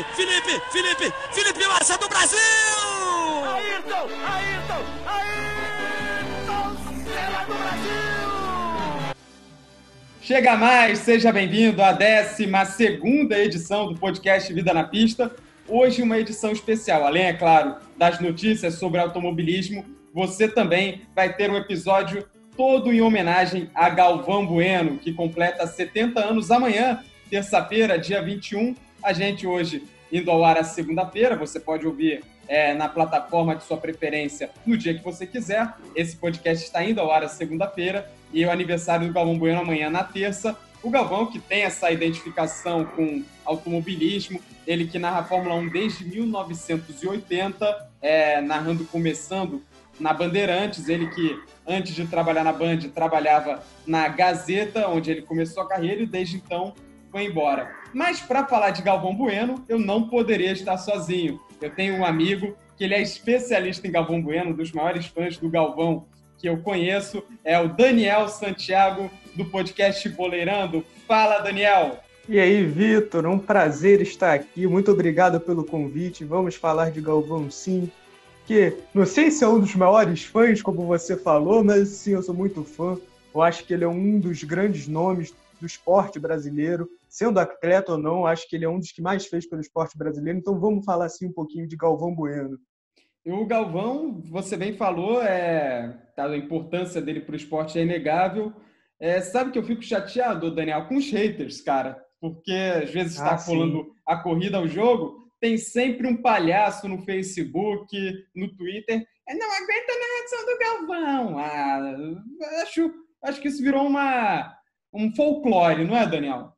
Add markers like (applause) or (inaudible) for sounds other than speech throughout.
Felipe, Felipe, Felipe, Felipe Massa do Brasil! Ayrton, Ayrton, Ayrton, Senna do Brasil! Chega mais, seja bem-vindo à 12 edição do podcast Vida na Pista. Hoje, uma edição especial. Além, é claro, das notícias sobre automobilismo, você também vai ter um episódio todo em homenagem a Galvão Bueno, que completa 70 anos amanhã, terça-feira, dia 21. A gente hoje indo ao ar a segunda-feira, você pode ouvir é, na plataforma de sua preferência no dia que você quiser. Esse podcast está indo ao ar a segunda-feira e o aniversário do Galvão Bueno amanhã na terça. O Galvão, que tem essa identificação com automobilismo, ele que narra a Fórmula 1 desde 1980, é, narrando, começando na Bandeirantes, ele que antes de trabalhar na Band trabalhava na Gazeta, onde ele começou a carreira e desde então foi embora. Mas para falar de Galvão Bueno, eu não poderia estar sozinho. Eu tenho um amigo que ele é especialista em Galvão Bueno, um dos maiores fãs do Galvão que eu conheço, é o Daniel Santiago do podcast Boleirando. Fala, Daniel! E aí, Vitor, um prazer estar aqui. Muito obrigado pelo convite. Vamos falar de Galvão sim que não sei se é um dos maiores fãs, como você falou, mas sim, eu sou muito fã. Eu acho que ele é um dos grandes nomes do esporte brasileiro, sendo atleta ou não, acho que ele é um dos que mais fez pelo esporte brasileiro. Então vamos falar assim um pouquinho de Galvão Bueno. O Galvão, você bem falou, é, tá, a importância dele para o esporte é inegável. É, sabe que eu fico chateado, Daniel, com os haters, cara, porque às vezes está ah, rolando a corrida ao jogo tem sempre um palhaço no Facebook, no Twitter. É, não aguenta a narração do Galvão. Ah, acho, acho que isso virou uma, um folclore, não é, Daniel?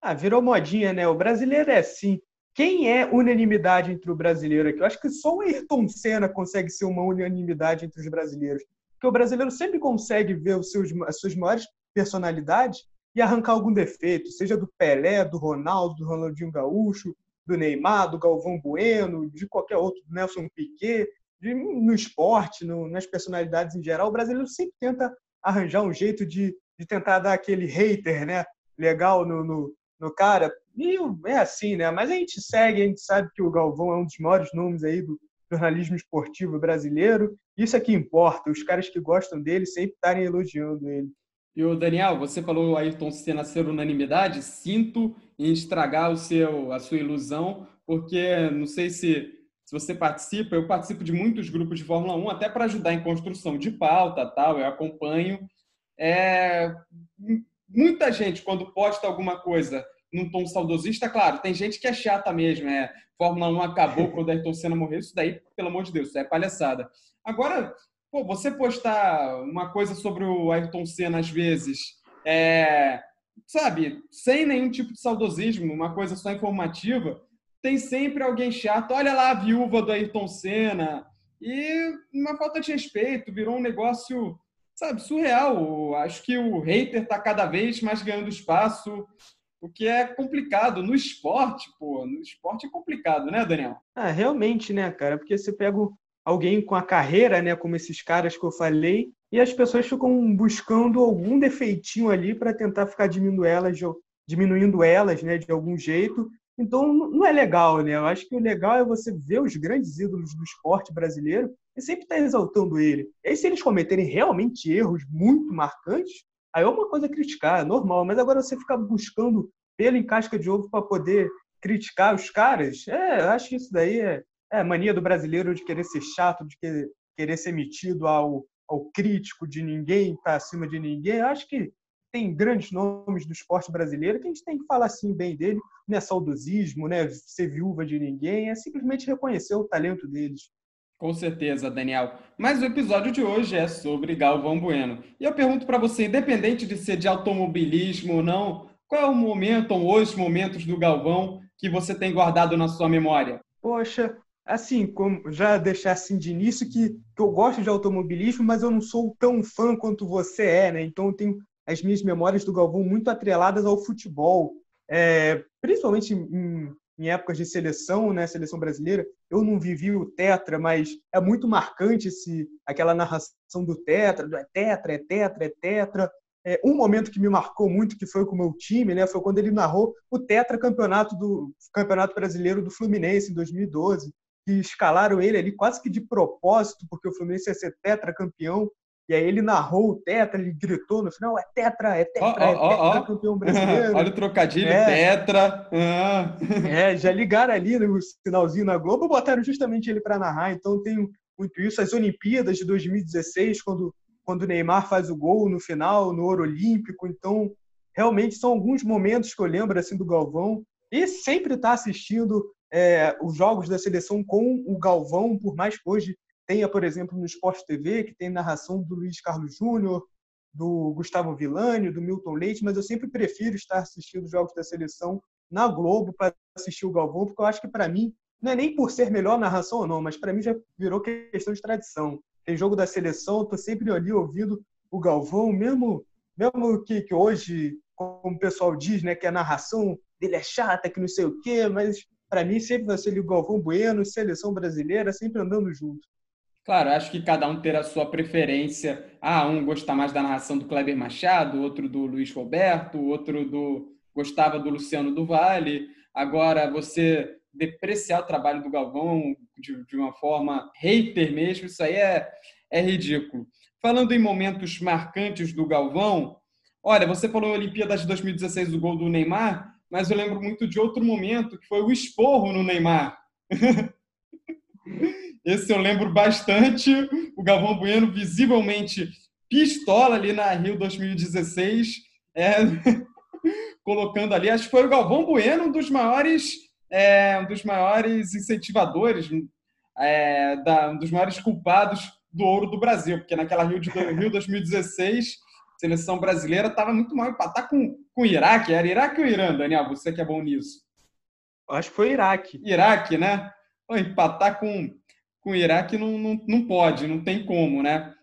Ah, virou modinha, né? O brasileiro é assim. Quem é unanimidade entre o brasileiro aqui? Eu acho que só o Ayrton Senna consegue ser uma unanimidade entre os brasileiros. Porque o brasileiro sempre consegue ver os seus, as suas maiores personalidades e arrancar algum defeito, seja do Pelé, do Ronaldo, do Ronaldinho Gaúcho, do Neymar, do Galvão Bueno, de qualquer outro, do Nelson Piquet, de, no esporte, no, nas personalidades em geral, o brasileiro sempre tenta arranjar um jeito de, de tentar dar aquele hater, né? Legal no, no, no cara. E é assim, né? Mas a gente segue, a gente sabe que o Galvão é um dos maiores nomes aí do jornalismo esportivo brasileiro. Isso é que importa. Os caras que gostam dele sempre estarem elogiando ele. E o Daniel, você falou o Ayrton Senna ser unanimidade. Sinto em estragar o seu, a sua ilusão, porque não sei se, se você participa, eu participo de muitos grupos de Fórmula 1, até para ajudar em construção de pauta, tal, eu acompanho. É, muita gente, quando posta alguma coisa num tom saudosista, claro, tem gente que é chata mesmo, é Fórmula 1 acabou quando Ayrton Senna morreu, isso daí, pelo amor de Deus, é palhaçada. Agora, pô, você postar uma coisa sobre o Ayrton Senna às vezes, é, sabe, sem nenhum tipo de saudosismo, uma coisa só informativa, tem sempre alguém chato. Olha lá a viúva do Ayrton Senna. E uma falta de respeito, virou um negócio, sabe, surreal. Acho que o hater está cada vez mais ganhando espaço, o que é complicado. No esporte, pô, no esporte é complicado, né, Daniel? Ah, realmente, né, cara? Porque você pega alguém com a carreira, né, como esses caras que eu falei, e as pessoas ficam buscando algum defeitinho ali para tentar ficar diminuindo elas, diminuindo elas, né, de algum jeito. Então não é legal, né? Eu acho que o legal é você ver os grandes ídolos do esporte brasileiro e sempre estar tá exaltando ele. E se eles cometerem realmente erros muito marcantes, aí é uma coisa criticar, é normal. Mas agora você ficar buscando pelo em casca de ovo para poder criticar os caras, é, eu acho que isso daí é, é mania do brasileiro de querer ser chato, de querer, querer ser metido ao, ao crítico de ninguém, para acima de ninguém. Eu acho que tem grandes nomes do esporte brasileiro que a gente tem que falar assim bem dele. Não é saudosismo, né? ser viúva de ninguém, é simplesmente reconhecer o talento deles. Com certeza, Daniel. Mas o episódio de hoje é sobre Galvão Bueno. E eu pergunto para você, independente de ser de automobilismo ou não, qual é o momento ou os momentos do Galvão que você tem guardado na sua memória? Poxa, assim, como já deixar assim de início que, que eu gosto de automobilismo, mas eu não sou tão fã quanto você é, né? Então eu tenho as minhas memórias do Galvão muito atreladas ao futebol, é, principalmente em, em, épocas de seleção, né? Seleção brasileira. Eu não vivi o tetra, mas é muito marcante esse, aquela narração do tetra, do é tetra, é tetra, é tetra. é, um momento que me marcou muito, que foi com o meu time, né, foi quando ele narrou o tetracampeonato do Campeonato Brasileiro do Fluminense em 2012, que escalaram ele ali quase que de propósito, porque o Fluminense ia ser tetracampeão, e aí ele narrou o tetra, ele gritou no final, é tetra, é tetra, oh, oh, é tetra oh, campeão (laughs) brasileiro. Olha o trocadilho, é. tetra. Ah. É, já ligaram ali no sinalzinho na Globo, botaram justamente ele para narrar, então tem muito isso. As Olimpíadas de 2016, quando, quando o Neymar faz o gol no final, no Ouro Olímpico, então realmente são alguns momentos que eu lembro assim do Galvão, e sempre está assistindo é, os jogos da seleção com o Galvão, por mais que hoje tenha, por exemplo, no Sport TV, que tem narração do Luiz Carlos Júnior, do Gustavo Villani, do Milton Leite, mas eu sempre prefiro estar assistindo os jogos da seleção na Globo para assistir o Galvão, porque eu acho que para mim não é nem por ser melhor narração ou não, mas para mim já virou questão de tradição. Tem jogo da seleção, eu tô sempre ali ouvindo o Galvão, mesmo mesmo que, que hoje, como o pessoal diz, né, que a narração dele é chata, que não sei o quê, mas para mim sempre vai ser o Galvão Bueno, seleção brasileira, sempre andando junto. Claro, acho que cada um terá a sua preferência. Ah, um gosta mais da narração do Kleber Machado, outro do Luiz Roberto, outro do gostava do Luciano do Vale. Agora, você depreciar o trabalho do Galvão de, de uma forma hater mesmo, isso aí é, é ridículo. Falando em momentos marcantes do Galvão, olha, você falou Olimpíadas de 2016 do gol do Neymar, mas eu lembro muito de outro momento que foi o esporro no Neymar. (laughs) Esse eu lembro bastante. O Galvão Bueno visivelmente pistola ali na Rio 2016, é, (laughs) colocando ali. Acho que foi o Galvão Bueno um dos maiores, é, um dos maiores incentivadores, é, da, um dos maiores culpados do ouro do Brasil, porque naquela Rio de Rio 2016 seleção brasileira estava muito mal empatar com, com o Iraque. Era Iraque ou Irã, Daniel? Você que é bom nisso. Acho que foi Iraque. Iraque, né? Empatar com com o Iraque não, não, não pode, não tem como, né?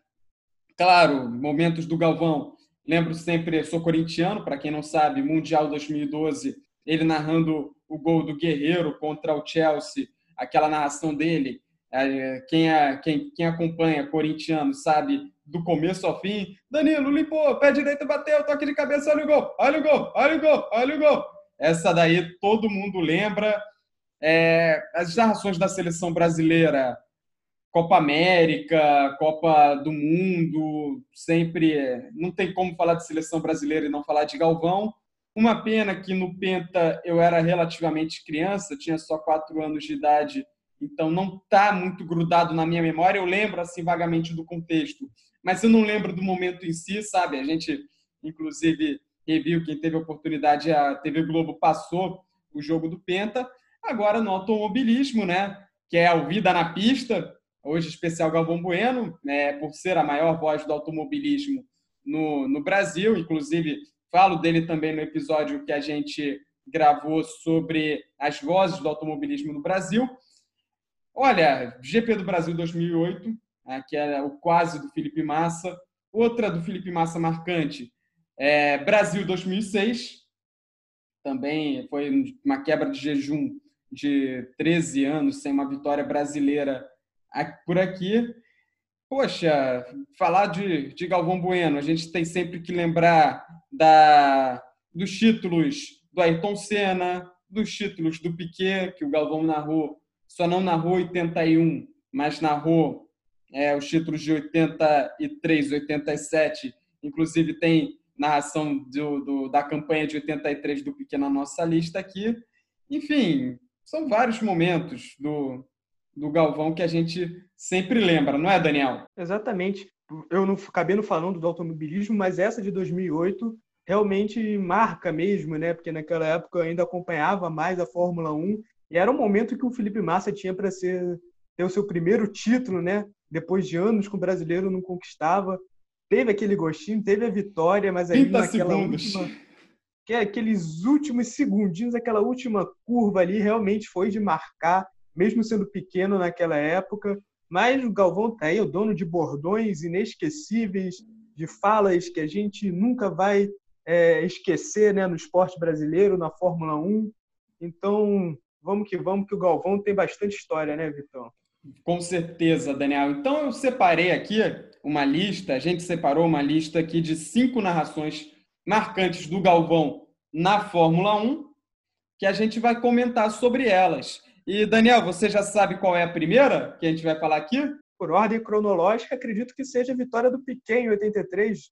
Claro, momentos do Galvão. Lembro sempre, sou corintiano, para quem não sabe, Mundial 2012, ele narrando o gol do Guerreiro contra o Chelsea, aquela narração dele. É, quem, é, quem, quem acompanha corintiano sabe do começo ao fim. Danilo limpou, pé direito bateu, toque de cabeça, olha o gol, olha o gol, olha o gol, olha o gol. Essa daí todo mundo lembra. É, as narrações da seleção brasileira Copa América, Copa do Mundo, sempre não tem como falar de seleção brasileira e não falar de Galvão. Uma pena que no Penta eu era relativamente criança, tinha só quatro anos de idade, então não está muito grudado na minha memória. Eu lembro assim vagamente do contexto, mas eu não lembro do momento em si, sabe? A gente, inclusive, reviu quem teve a oportunidade, a TV Globo passou o jogo do Penta. Agora no automobilismo, né? Que é a vida na pista, hoje especial Galvão Bueno, né, por ser a maior voz do automobilismo no, no Brasil. Inclusive, falo dele também no episódio que a gente gravou sobre as vozes do automobilismo no Brasil. Olha, GP do Brasil 2008, né, que era o quase do Felipe Massa. Outra do Felipe Massa marcante, é Brasil 2006. Também foi uma quebra de jejum de 13 anos sem uma vitória brasileira por aqui. Poxa, falar de, de Galvão Bueno, a gente tem sempre que lembrar da, dos títulos do Ayrton Senna, dos títulos do Piquet, que o Galvão narrou, só não narrou 81, mas narrou é, os títulos de 83, 87, inclusive tem narração do, do, da campanha de 83 do Piquet na nossa lista aqui. Enfim, são vários momentos do, do Galvão que a gente sempre lembra, não é, Daniel? Exatamente. Eu não acabei não falando do automobilismo, mas essa de 2008 realmente marca mesmo, né? Porque naquela época eu ainda acompanhava mais a Fórmula 1 e era um momento que o Felipe Massa tinha para ser ter o seu primeiro título, né? Depois de anos que o brasileiro não conquistava, teve aquele gostinho, teve a vitória, mas aí naquela segundos. última que é aqueles últimos segundinhos, aquela última curva ali realmente foi de marcar mesmo sendo pequeno naquela época. Mas o Galvão tá aí, o dono de bordões inesquecíveis, de falas que a gente nunca vai é, esquecer né, no esporte brasileiro, na Fórmula 1. Então, vamos que vamos, que o Galvão tem bastante história, né, Vitão? Com certeza, Daniel. Então eu separei aqui uma lista, a gente separou uma lista aqui de cinco narrações marcantes do Galvão na Fórmula 1, que a gente vai comentar sobre elas. E, Daniel, você já sabe qual é a primeira que a gente vai falar aqui? Por ordem cronológica, acredito que seja a vitória do Piquet em 83.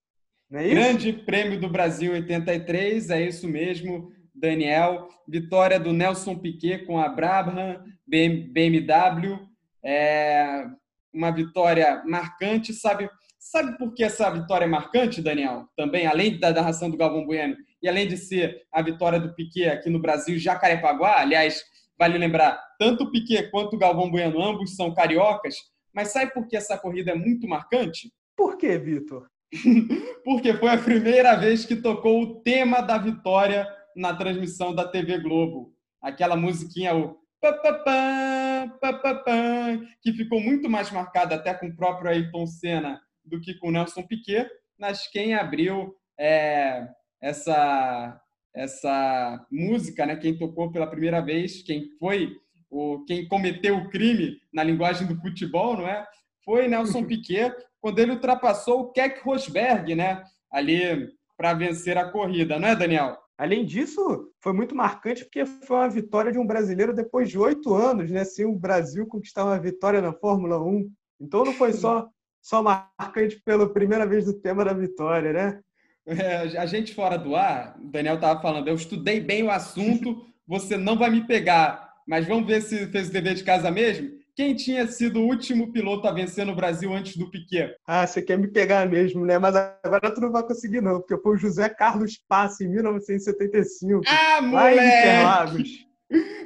Não é isso? Grande Prêmio do Brasil 83, é isso mesmo, Daniel. Vitória do Nelson Piquet com a Brabham BMW. É uma vitória marcante, sabe? Sabe por que essa vitória é marcante, Daniel? Também, além da narração do Galvão Bueno e além de ser a vitória do Piquet aqui no Brasil, Jacarepaguá, aliás, Vale lembrar, tanto o Piquet quanto o Galvão Bueno, ambos são cariocas, mas sabe por que essa corrida é muito marcante? Por que, Vitor? (laughs) Porque foi a primeira vez que tocou o tema da vitória na transmissão da TV Globo. Aquela musiquinha, o que ficou muito mais marcada até com o próprio Ayrton Senna do que com o Nelson Piquet, mas quem abriu é, essa essa música, né? Quem tocou pela primeira vez, quem foi o quem cometeu o crime na linguagem do futebol, não é? Foi Nelson Piquet quando ele ultrapassou o Keck Rosberg, né? Ali para vencer a corrida, não é, Daniel? Além disso, foi muito marcante porque foi uma vitória de um brasileiro depois de oito anos, né? Sem o Brasil conquistar uma vitória na Fórmula 1. Então não foi só só marcante pela primeira vez do tema da vitória, né? É, a gente fora do ar, o Daniel estava falando, eu estudei bem o assunto, você não vai me pegar, mas vamos ver se fez o dever de casa mesmo? Quem tinha sido o último piloto a vencer no Brasil antes do Piquet? Ah, você quer me pegar mesmo, né? Mas agora tu não vai conseguir, não, porque foi o José Carlos Passe, em 1975. Ah, moleque!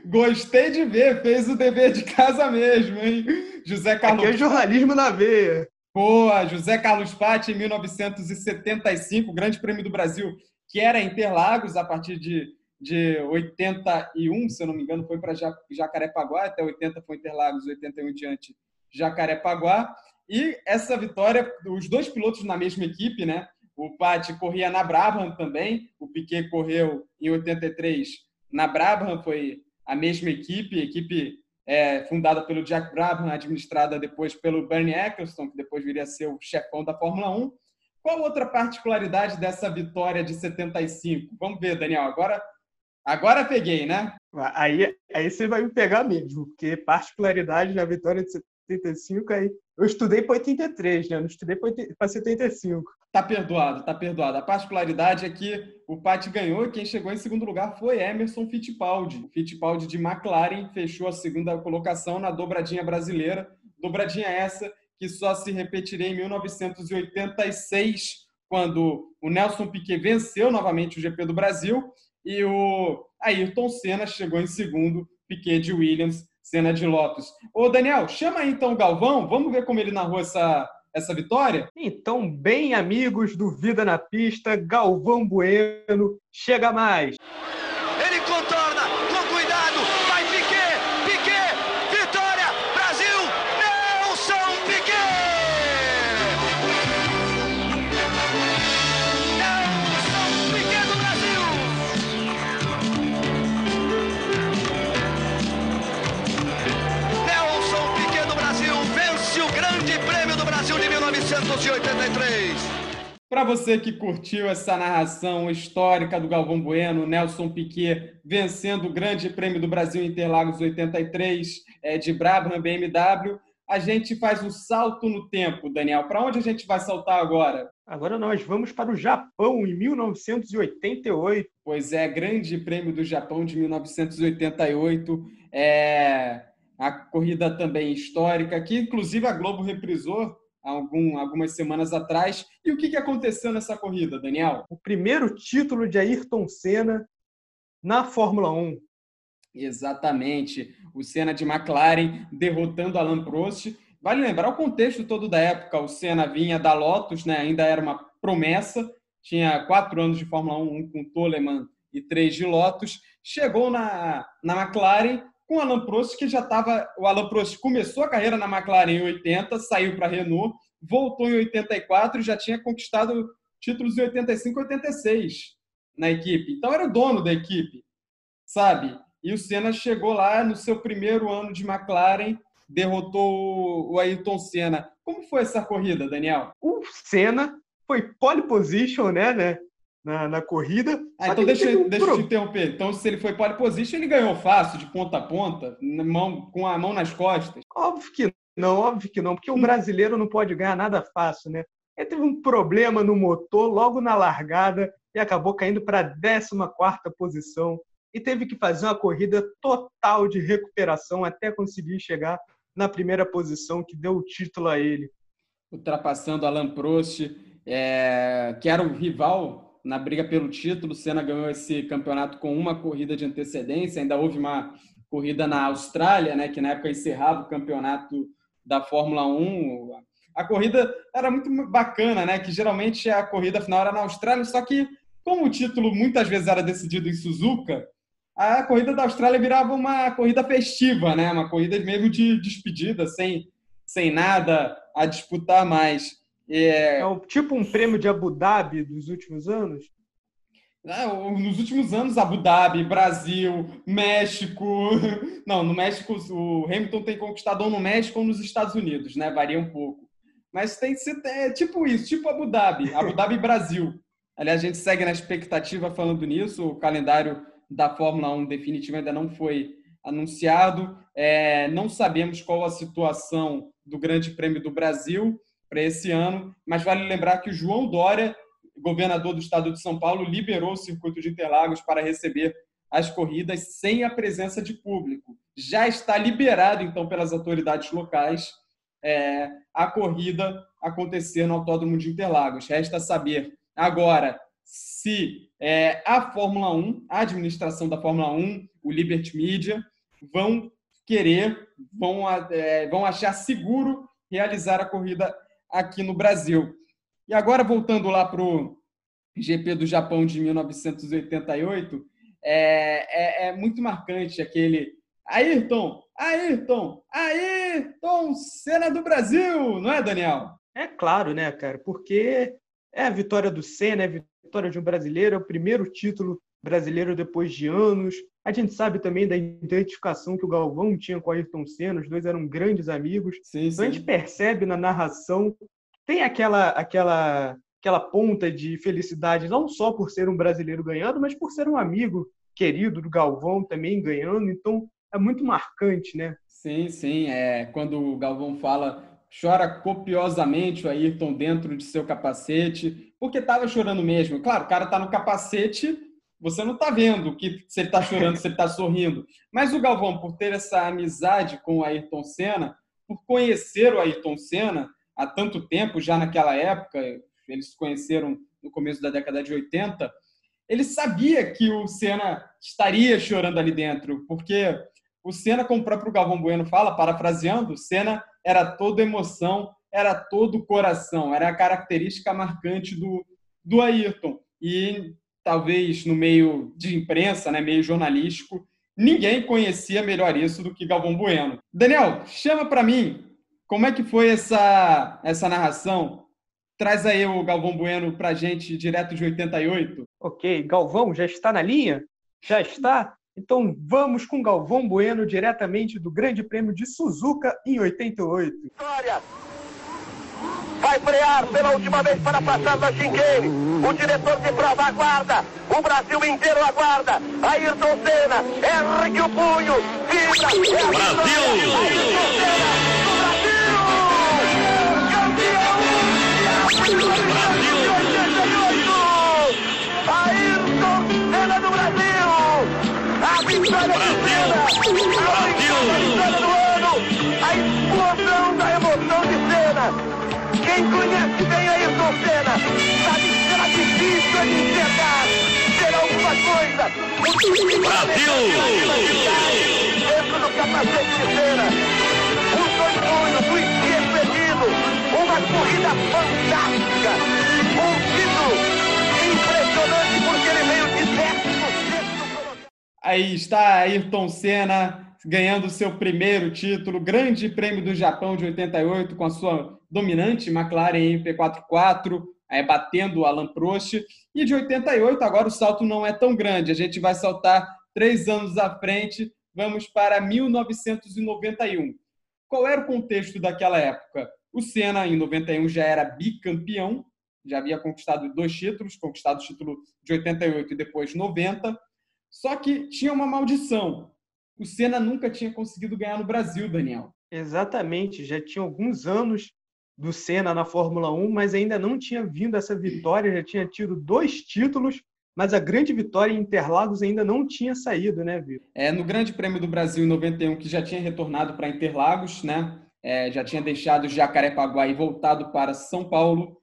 Gostei de ver, fez o dever de casa mesmo, hein? José Carlos. Aqui é jornalismo na veia. Boa, José Carlos Patti, em 1975, Grande Prêmio do Brasil, que era Interlagos, a partir de, de 81, se eu não me engano, foi para Jacarepaguá, até 80 foi Interlagos, 81 em diante, Jacarepaguá. E essa vitória, os dois pilotos na mesma equipe, né? O Patti corria na Brabham também, o Piquet correu em 83 na Brabham, foi a mesma equipe, equipe é, fundada pelo Jack Brabham, administrada depois pelo Bernie Eccleston, que depois viria a ser o chefão da Fórmula 1. Qual outra particularidade dessa vitória de 75? Vamos ver, Daniel. Agora, agora peguei, né? Aí, aí você vai me pegar mesmo, porque particularidade da vitória de 75 aí. Eu estudei para 83, né? Eu não estudei para 75. Tá perdoado, tá perdoado. A particularidade é que o Pat ganhou e quem chegou em segundo lugar foi Emerson Fittipaldi. O Fittipaldi de McLaren fechou a segunda colocação na dobradinha brasileira. Dobradinha essa que só se repetiria em 1986, quando o Nelson Piquet venceu novamente o GP do Brasil e o Ayrton Senna chegou em segundo, Piquet de Williams, Senna de Lotus. Ô Daniel, chama aí então o Galvão, vamos ver como ele narrou essa essa vitória? Então, bem amigos do Vida na Pista, Galvão Bueno, chega mais! Para você que curtiu essa narração histórica do Galvão Bueno, Nelson Piquet vencendo o Grande Prêmio do Brasil Interlagos 83 é, de Brabham BMW, a gente faz um salto no tempo, Daniel. Para onde a gente vai saltar agora? Agora nós vamos para o Japão, em 1988. Pois é, Grande Prêmio do Japão de 1988. É a corrida também histórica, que inclusive a Globo reprisou algum, algumas semanas atrás. E o que, que aconteceu nessa corrida, Daniel? O primeiro título de Ayrton Senna na Fórmula 1. Exatamente. O Senna de McLaren derrotando Alain Prost. Vale lembrar o contexto todo da época. O Senna vinha da Lotus, né? ainda era uma promessa. Tinha quatro anos de Fórmula 1, um com Toleman e três de Lotus. Chegou na, na McLaren com o Alan Prost, que já estava. O Alan Prost começou a carreira na McLaren em 80, saiu para a Renault, voltou em 84 e já tinha conquistado títulos em 85 e 86 na equipe. Então era o dono da equipe, sabe? E o Senna chegou lá no seu primeiro ano de McLaren, derrotou o Ayrton Senna. Como foi essa corrida, Daniel? O Senna foi pole position, né, né? Na, na corrida. Ah, então deixa, um deixa eu te interromper. Então, se ele foi pole position, ele ganhou fácil, de ponta a ponta, mão, com a mão nas costas. Óbvio que não, óbvio que não, porque o brasileiro não pode ganhar nada fácil, né? Ele teve um problema no motor logo na largada e acabou caindo para a 14 posição e teve que fazer uma corrida total de recuperação até conseguir chegar na primeira posição que deu o título a ele. Ultrapassando Alain Prost, é, que era o rival na briga pelo título. Senna ganhou esse campeonato com uma corrida de antecedência. Ainda houve uma corrida na Austrália, né, que na época encerrava o campeonato da Fórmula 1. A corrida era muito bacana, né? Que geralmente a corrida final era na Austrália, só que como o título muitas vezes era decidido em Suzuka, a corrida da Austrália virava uma corrida festiva, né? Uma corrida mesmo de despedida, sem, sem nada a disputar mais. É... é tipo um prêmio de Abu Dhabi dos últimos anos? É, nos últimos anos, Abu Dhabi, Brasil, México. (laughs) Não, no México, o Hamilton tem conquistador no México ou nos Estados Unidos, né? Varia um pouco. Mas tem que ser é, tipo isso, tipo Abu Dhabi, Abu Dhabi Brasil. Aliás, a gente segue na expectativa falando nisso. O calendário da Fórmula 1 definitivo ainda não foi anunciado. É, não sabemos qual a situação do Grande Prêmio do Brasil para esse ano, mas vale lembrar que o João Dória, governador do estado de São Paulo, liberou o circuito de Interlagos para receber as corridas sem a presença de público. Já está liberado, então, pelas autoridades locais é, a corrida acontecer no Autódromo de Interlagos. Resta saber agora se é, a Fórmula 1, a administração da Fórmula 1, o Liberty Media, vão querer, vão, é, vão achar seguro realizar a corrida aqui no Brasil. E agora, voltando lá para o GP do Japão de 1988, é, é, é muito marcante aquele Ayrton, Ayrton, Ayrton, cena do Brasil, não é, Daniel? É claro, né, cara? Porque é a vitória do Senna, é a vitória de um brasileiro, é o primeiro título brasileiro depois de anos. A gente sabe também da identificação que o Galvão tinha com o Ayrton Senna, os dois eram grandes amigos. Sim, então a gente percebe na narração tem aquela aquela aquela ponta de felicidade não só por ser um brasileiro ganhando, mas por ser um amigo querido do Galvão também ganhando. Então é muito marcante, né? Sim, sim. É quando o Galvão fala chora copiosamente o Ayrton dentro de seu capacete, porque estava chorando mesmo. Claro, o cara está no capacete, você não está vendo que se ele está chorando, se ele está sorrindo. Mas o Galvão, por ter essa amizade com o Ayrton Senna, por conhecer o Ayrton Senna há tanto tempo, já naquela época, eles se conheceram no começo da década de 80, ele sabia que o Senna estaria chorando ali dentro, porque o Senna, como o próprio Galvão Bueno fala, parafraseando, o Senna era todo emoção, era todo coração, era a característica marcante do, do Ayrton. E talvez no meio de imprensa, né, meio jornalístico, ninguém conhecia melhor isso do que Galvão Bueno. Daniel, chama para mim, como é que foi essa, essa narração? Traz aí o Galvão Bueno para gente, direto de 88. Ok, Galvão, já está na linha? Já está? Então vamos com Galvão Bueno diretamente do Grande Prêmio de Suzuka em 88. Vitória! Vai frear pela última vez para passar da Chinqueire. O diretor de prova aguarda. O Brasil inteiro aguarda. Ayrton Senna ergue o punho. Vibra. É Brasil! Ayrton Senna do Brasil! Campeão! Brasil! Ayrton Senna do Brasil! A vitória Brasil! de Quem conhece bem Ayrton Senna sabe que será difícil de enxergar. Será alguma coisa. Brasil! Dentro do capacete de Senna. Os dois punhos, o esquerdo perdido. Uma corrida fantástica. Um título impressionante porque ele veio de décimo Aí está Ayrton Senna ganhando seu primeiro título, Grande Prêmio do Japão de 88, com a sua dominante McLaren MP44, é, batendo o Alan Prost. E de 88, agora o salto não é tão grande, a gente vai saltar três anos à frente, vamos para 1991. Qual era o contexto daquela época? O Senna, em 91, já era bicampeão, já havia conquistado dois títulos, conquistado o título de 88 e depois 90. Só que tinha uma maldição. O Senna nunca tinha conseguido ganhar no Brasil, Daniel. Exatamente, já tinha alguns anos do Senna na Fórmula 1, mas ainda não tinha vindo essa vitória, já tinha tido dois títulos, mas a grande vitória em Interlagos ainda não tinha saído, né, Vitor? É, no Grande Prêmio do Brasil em 91, que já tinha retornado para Interlagos, né? É, já tinha deixado Jacarepaguá e voltado para São Paulo.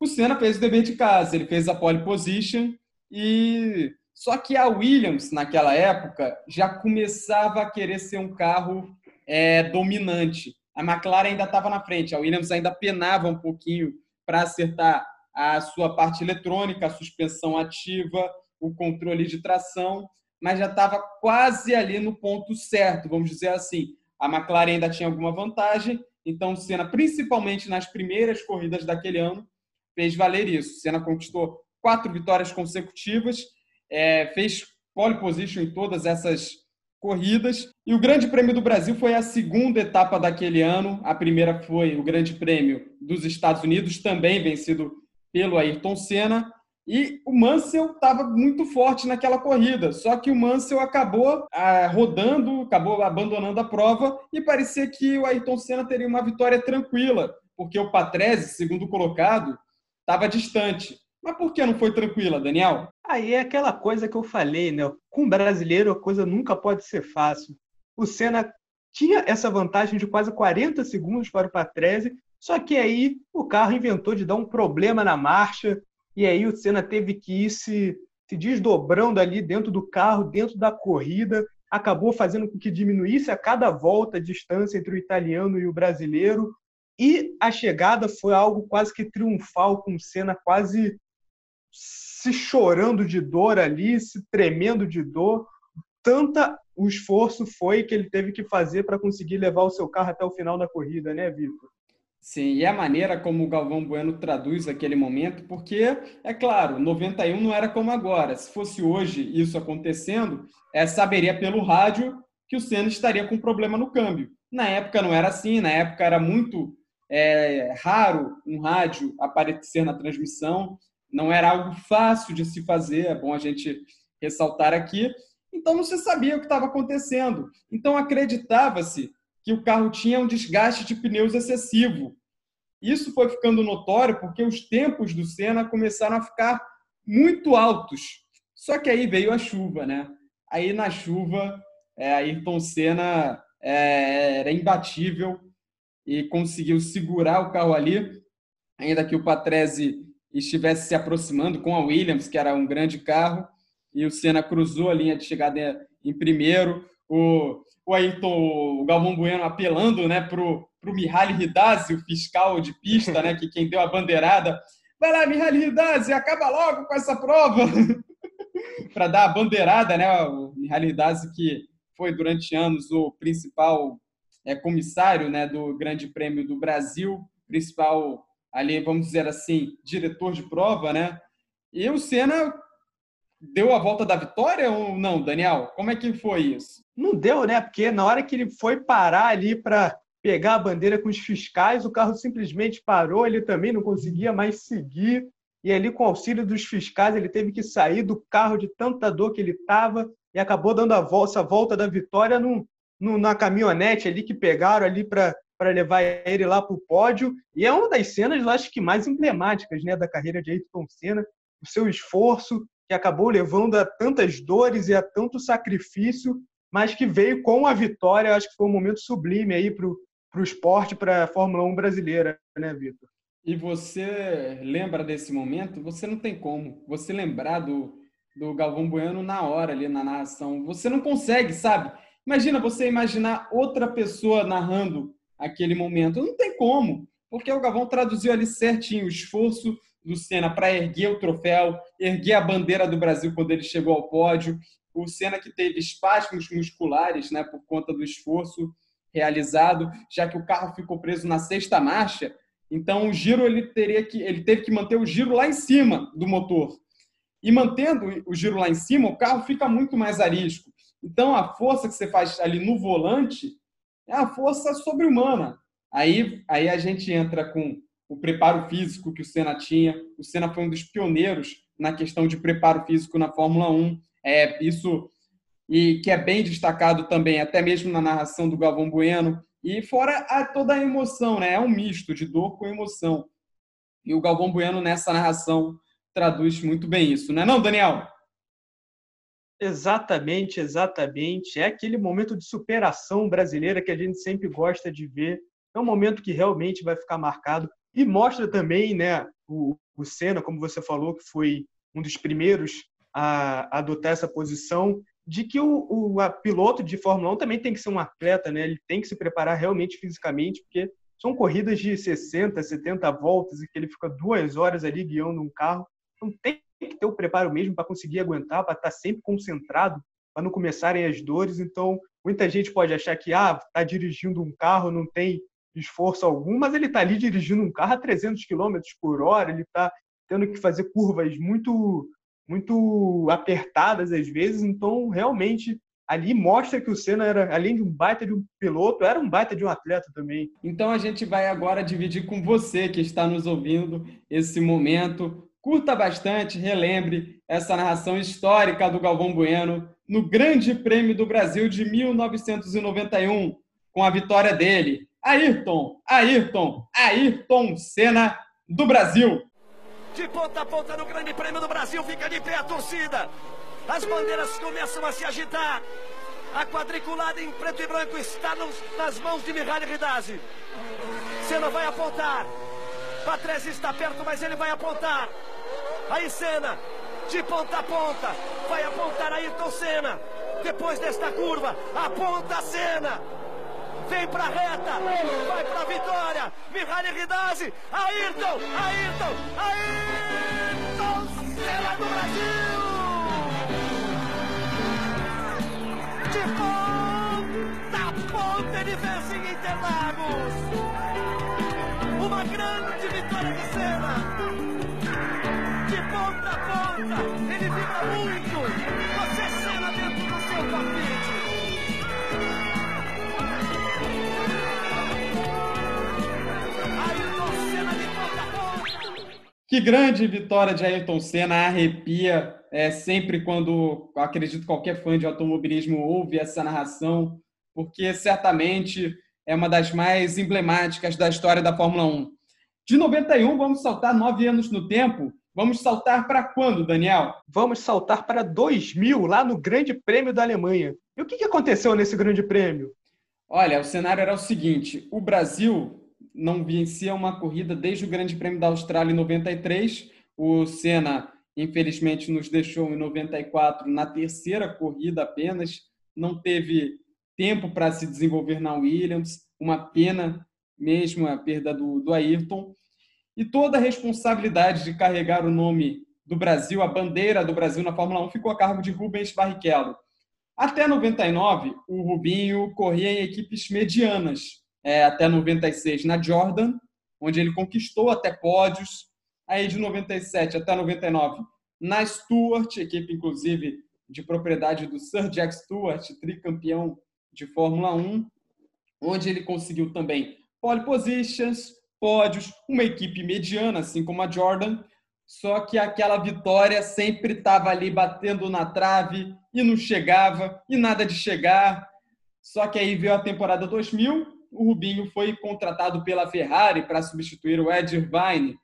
O Senna fez o dever de casa, ele fez a pole position e só que a Williams naquela época já começava a querer ser um carro é, dominante. A McLaren ainda estava na frente, a Williams ainda penava um pouquinho para acertar a sua parte eletrônica, a suspensão ativa, o controle de tração, mas já estava quase ali no ponto certo, vamos dizer assim. A McLaren ainda tinha alguma vantagem, então Senna, principalmente nas primeiras corridas daquele ano, fez valer isso. Senna conquistou quatro vitórias consecutivas, é, fez pole position em todas essas corridas. E o Grande Prêmio do Brasil foi a segunda etapa daquele ano. A primeira foi o Grande Prêmio dos Estados Unidos, também vencido pelo Ayrton Senna. E o Mansell estava muito forte naquela corrida, só que o Mansell acabou ah, rodando, acabou abandonando a prova e parecia que o Ayrton Senna teria uma vitória tranquila, porque o Patrese, segundo colocado, estava distante. Mas por que não foi tranquila, Daniel? Aí é aquela coisa que eu falei, né? Com brasileiro a coisa nunca pode ser fácil. O Senna tinha essa vantagem de quase 40 segundos para o Patrese, só que aí o carro inventou de dar um problema na marcha, e aí o Senna teve que ir se, se desdobrando ali dentro do carro, dentro da corrida, acabou fazendo com que diminuísse a cada volta a distância entre o italiano e o brasileiro, e a chegada foi algo quase que triunfal, com o Senna quase se chorando de dor ali, se tremendo de dor. Tanta o esforço foi que ele teve que fazer para conseguir levar o seu carro até o final da corrida, né, Vitor? Sim, e a maneira como o Galvão Bueno traduz aquele momento, porque, é claro, 91 não era como agora. Se fosse hoje isso acontecendo, é, saberia pelo rádio que o Senna estaria com problema no câmbio. Na época não era assim, na época era muito é, raro um rádio aparecer na transmissão, não era algo fácil de se fazer, é bom a gente ressaltar aqui. Então não se sabia o que estava acontecendo. Então acreditava-se que o carro tinha um desgaste de pneus excessivo. Isso foi ficando notório porque os tempos do Senna começaram a ficar muito altos. Só que aí veio a chuva, né? Aí na chuva, é, Ayrton Senna é, era imbatível e conseguiu segurar o carro ali, ainda que o Patrese estivesse se aproximando com a Williams, que era um grande carro, e o Senna cruzou a linha de chegada em primeiro. O, o Ayrton, o Galvão Bueno apelando né, para o Mihaly Ridazzi, o fiscal de pista, né, que quem deu a bandeirada. Vai lá, Mihaly Ridazzi, acaba logo com essa prova! (laughs) para dar a bandeirada, né? O Mihaly Ridazzi, que foi durante anos o principal é, comissário né, do Grande Prêmio do Brasil, principal ali, vamos dizer assim, diretor de prova, né? E o Senna deu a volta da vitória ou não, Daniel? Como é que foi isso? Não deu, né? Porque na hora que ele foi parar ali para pegar a bandeira com os fiscais, o carro simplesmente parou, ele também não conseguia mais seguir. E ali, com o auxílio dos fiscais, ele teve que sair do carro de tanta dor que ele estava e acabou dando a volta, volta da vitória num, num, na caminhonete ali que pegaram ali para para levar ele lá para o pódio. E é uma das cenas, acho que mais emblemáticas né, da carreira de Ayrton Senna, o seu esforço, que acabou levando a tantas dores e a tanto sacrifício, mas que veio com a vitória. Acho que foi um momento sublime aí para o esporte, para a Fórmula 1 brasileira, né, Vitor? E você lembra desse momento? Você não tem como. Você lembrar do, do Galvão Bueno na hora ali na narração. Você não consegue, sabe? Imagina você imaginar outra pessoa narrando aquele momento. Não tem como, porque o Galvão traduziu ali certinho o esforço do Senna para erguer o troféu, erguer a bandeira do Brasil quando ele chegou ao pódio. O Senna que teve espasmos musculares, né, por conta do esforço realizado, já que o carro ficou preso na sexta marcha. Então o giro ele teria que ele teve que manter o giro lá em cima do motor. E mantendo o giro lá em cima, o carro fica muito mais arisco. Então a força que você faz ali no volante é a força sobre-humana. Aí, aí a gente entra com o preparo físico que o Senna tinha. O Senna foi um dos pioneiros na questão de preparo físico na Fórmula 1. É, isso e que é bem destacado também, até mesmo na narração do Galvão Bueno. E fora a, toda a emoção, né? É um misto de dor com emoção. E o Galvão Bueno, nessa narração, traduz muito bem isso, não é não, Daniel? Exatamente, exatamente. É aquele momento de superação brasileira que a gente sempre gosta de ver. É um momento que realmente vai ficar marcado e mostra também, né, o, o Senna, como você falou, que foi um dos primeiros a, a adotar essa posição, de que o, o piloto de Fórmula 1 também tem que ser um atleta, né? Ele tem que se preparar realmente fisicamente, porque são corridas de 60, 70 voltas e que ele fica duas horas ali guiando um carro. Então tem que ter o preparo mesmo para conseguir aguentar, para estar tá sempre concentrado, para não começarem as dores. Então, muita gente pode achar que ah, está dirigindo um carro, não tem esforço algum, mas ele está ali dirigindo um carro a 300 km por hora, ele está tendo que fazer curvas muito muito apertadas às vezes, então realmente ali mostra que o Senna era, além de um baita de um piloto, era um baita de um atleta também. Então a gente vai agora dividir com você que está nos ouvindo esse momento. Curta bastante, relembre essa narração histórica do Galvão Bueno no Grande Prêmio do Brasil de 1991, com a vitória dele, Ayrton, Ayrton, Ayrton Senna do Brasil. De ponta a ponta no Grande Prêmio do Brasil, fica de pé a torcida. As bandeiras começam a se agitar. A quadriculada em preto e branco está nos, nas mãos de Mihaly Ridazzi. Senna vai apontar. Patrese está perto, mas ele vai apontar. Aí Senna, de ponta a ponta, vai apontar Ayrton Senna. Depois desta curva, aponta Senna vem pra reta, vai pra vitória, Mihaly Ridazzi, Ayrton, Ayrton, Ayrton, Senna do Brasil! De ponta a ponta ele vence em Interlagos, uma grande vitória de Senna, de ponta a ponta, ele vibra muito, você Senna dentro do seu cockpit. Que grande vitória de Ayrton Senna, arrepia é, sempre quando, acredito, qualquer fã de automobilismo ouve essa narração, porque certamente é uma das mais emblemáticas da história da Fórmula 1. De 91, vamos saltar nove anos no tempo. Vamos saltar para quando, Daniel? Vamos saltar para 2000, lá no Grande Prêmio da Alemanha. E o que aconteceu nesse Grande Prêmio? Olha, o cenário era o seguinte: o Brasil não vencia uma corrida desde o Grande Prêmio da Austrália em 93. O Senna, infelizmente, nos deixou em 94 na terceira corrida apenas. Não teve tempo para se desenvolver na Williams. Uma pena mesmo a perda do, do Ayrton. E toda a responsabilidade de carregar o nome do Brasil, a bandeira do Brasil na Fórmula 1, ficou a cargo de Rubens Barrichello. Até 99, o Rubinho corria em equipes medianas, é, até 96 na Jordan, onde ele conquistou até pódios. Aí de 97 até 99 na Stewart, equipe inclusive de propriedade do Sir Jack Stewart, tricampeão de Fórmula 1, onde ele conseguiu também pole positions, pódios, uma equipe mediana, assim como a Jordan, só que aquela vitória sempre estava ali batendo na trave e não chegava, e nada de chegar. Só que aí veio a temporada 2000, o Rubinho foi contratado pela Ferrari para substituir o Ed Irvine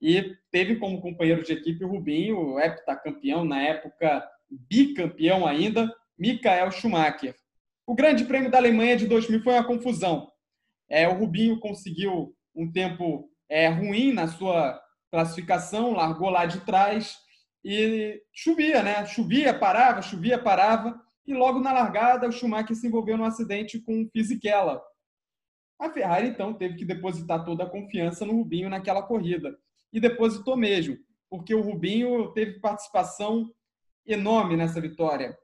e teve como companheiro de equipe o Rubinho, heptacampeão, na época bicampeão ainda, Michael Schumacher. O Grande Prêmio da Alemanha de 2000 foi uma confusão. É, o Rubinho conseguiu um tempo é, ruim na sua classificação, largou lá de trás e chovia, né? Chovia, parava, chovia, parava. E logo na largada, o Schumacher se envolveu num acidente com o Fisichella, a Ferrari, então, teve que depositar toda a confiança no Rubinho naquela corrida. E depositou mesmo, porque o Rubinho teve participação enorme nessa vitória.